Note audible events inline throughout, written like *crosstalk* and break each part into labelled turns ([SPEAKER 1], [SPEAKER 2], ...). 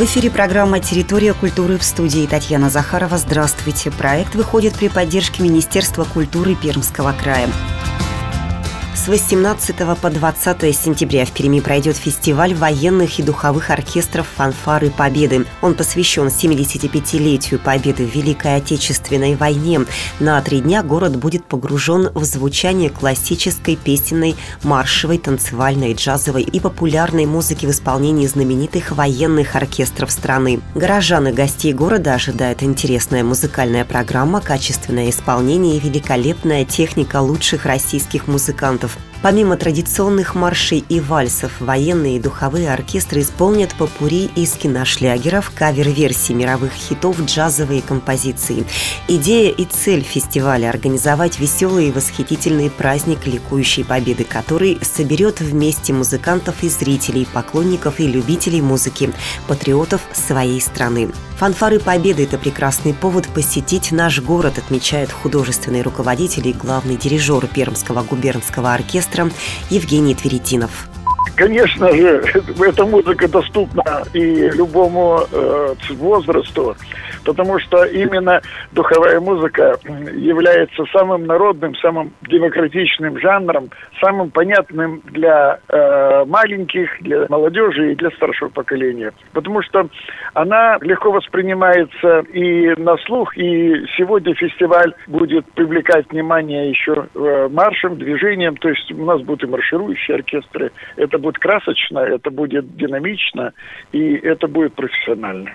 [SPEAKER 1] В эфире программа «Территория культуры» в студии Татьяна Захарова. Здравствуйте. Проект выходит при поддержке Министерства культуры Пермского края. С 18 по 20 сентября в Перми пройдет фестиваль военных и духовых оркестров «Фанфары Победы». Он посвящен 75-летию Победы в Великой Отечественной войне. На три дня город будет погружен в звучание классической песенной, маршевой, танцевальной, джазовой и популярной музыки в исполнении знаменитых военных оркестров страны. Горожан и гостей города ожидает интересная музыкальная программа, качественное исполнение и великолепная техника лучших российских музыкантов of Помимо традиционных маршей и вальсов, военные и духовые оркестры исполнят попури из киношлягеров, кавер-версии мировых хитов, джазовые композиции. Идея и цель фестиваля – организовать веселый и восхитительный праздник ликующей победы, который соберет вместе музыкантов и зрителей, поклонников и любителей музыки, патриотов своей страны. Фанфары Победы – это прекрасный повод посетить наш город, отмечает художественный руководитель и главный дирижер Пермского губернского оркестра Евгений Тверетинов.
[SPEAKER 2] Конечно же, *laughs* эта музыка доступна и любому э, возрасту, потому что именно духовая музыка является самым народным, самым демократичным жанром, самым понятным для э, маленьких, для молодежи и для старшего поколения. Потому что она легко воспринимается и на слух, и сегодня фестиваль будет привлекать внимание еще э, маршем, движением, то есть у нас будут и марширующие оркестры, будет красочно, это будет динамично, и это будет профессионально.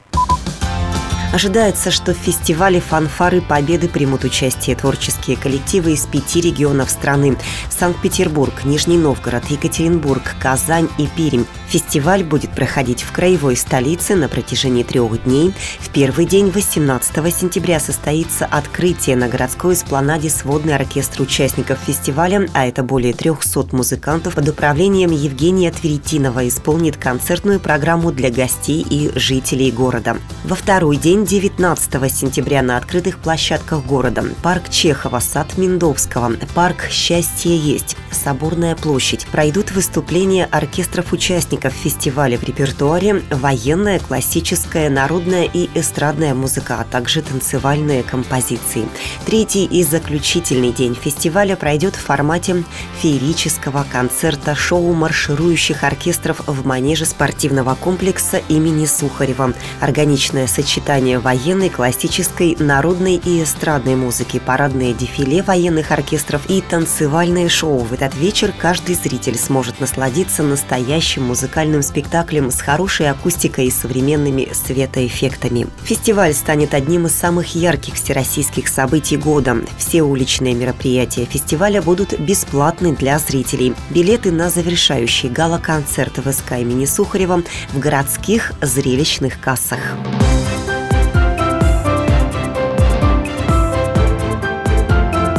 [SPEAKER 1] Ожидается, что в фестивале «Фанфары Победы» примут участие творческие коллективы из пяти регионов страны – Санкт-Петербург, Нижний Новгород, Екатеринбург, Казань и Пермь. Фестиваль будет проходить в краевой столице на протяжении трех дней. В первый день, 18 сентября, состоится открытие на городской эспланаде сводный оркестр участников фестиваля, а это более 300 музыкантов под управлением Евгения Тверетинова исполнит концертную программу для гостей и жителей города. Во второй день, 19 сентября на открытых площадках города. Парк Чехова, сад Миндовского, парк «Счастье есть», Соборная площадь. Пройдут выступления оркестров участников фестиваля в репертуаре военная, классическая, народная и эстрадная музыка, а также танцевальные композиции. Третий и заключительный день фестиваля пройдет в формате феерического концерта шоу марширующих оркестров в манеже спортивного комплекса имени Сухарева. Органичное сочетание военной, классической, народной и эстрадной музыки, парадное дефиле военных оркестров и танцевальное шоу. В этот вечер каждый зритель сможет насладиться настоящим музыкальным спектаклем с хорошей акустикой и современными светоэффектами. Фестиваль станет одним из самых ярких всероссийских событий года. Все уличные мероприятия фестиваля будут бесплатны для зрителей. Билеты на завершающий гала-концерт ВСК имени Сухарева в городских зрелищных кассах.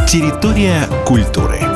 [SPEAKER 3] Территория культуры.